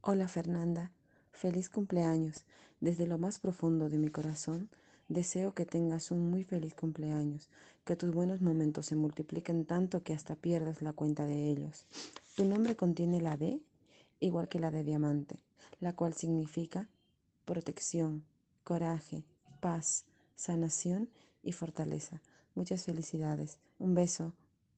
Hola Fernanda, feliz cumpleaños. Desde lo más profundo de mi corazón, deseo que tengas un muy feliz cumpleaños, que tus buenos momentos se multipliquen tanto que hasta pierdas la cuenta de ellos. Tu nombre contiene la D, igual que la de diamante, la cual significa protección, coraje, paz, sanación y fortaleza. Muchas felicidades. Un beso.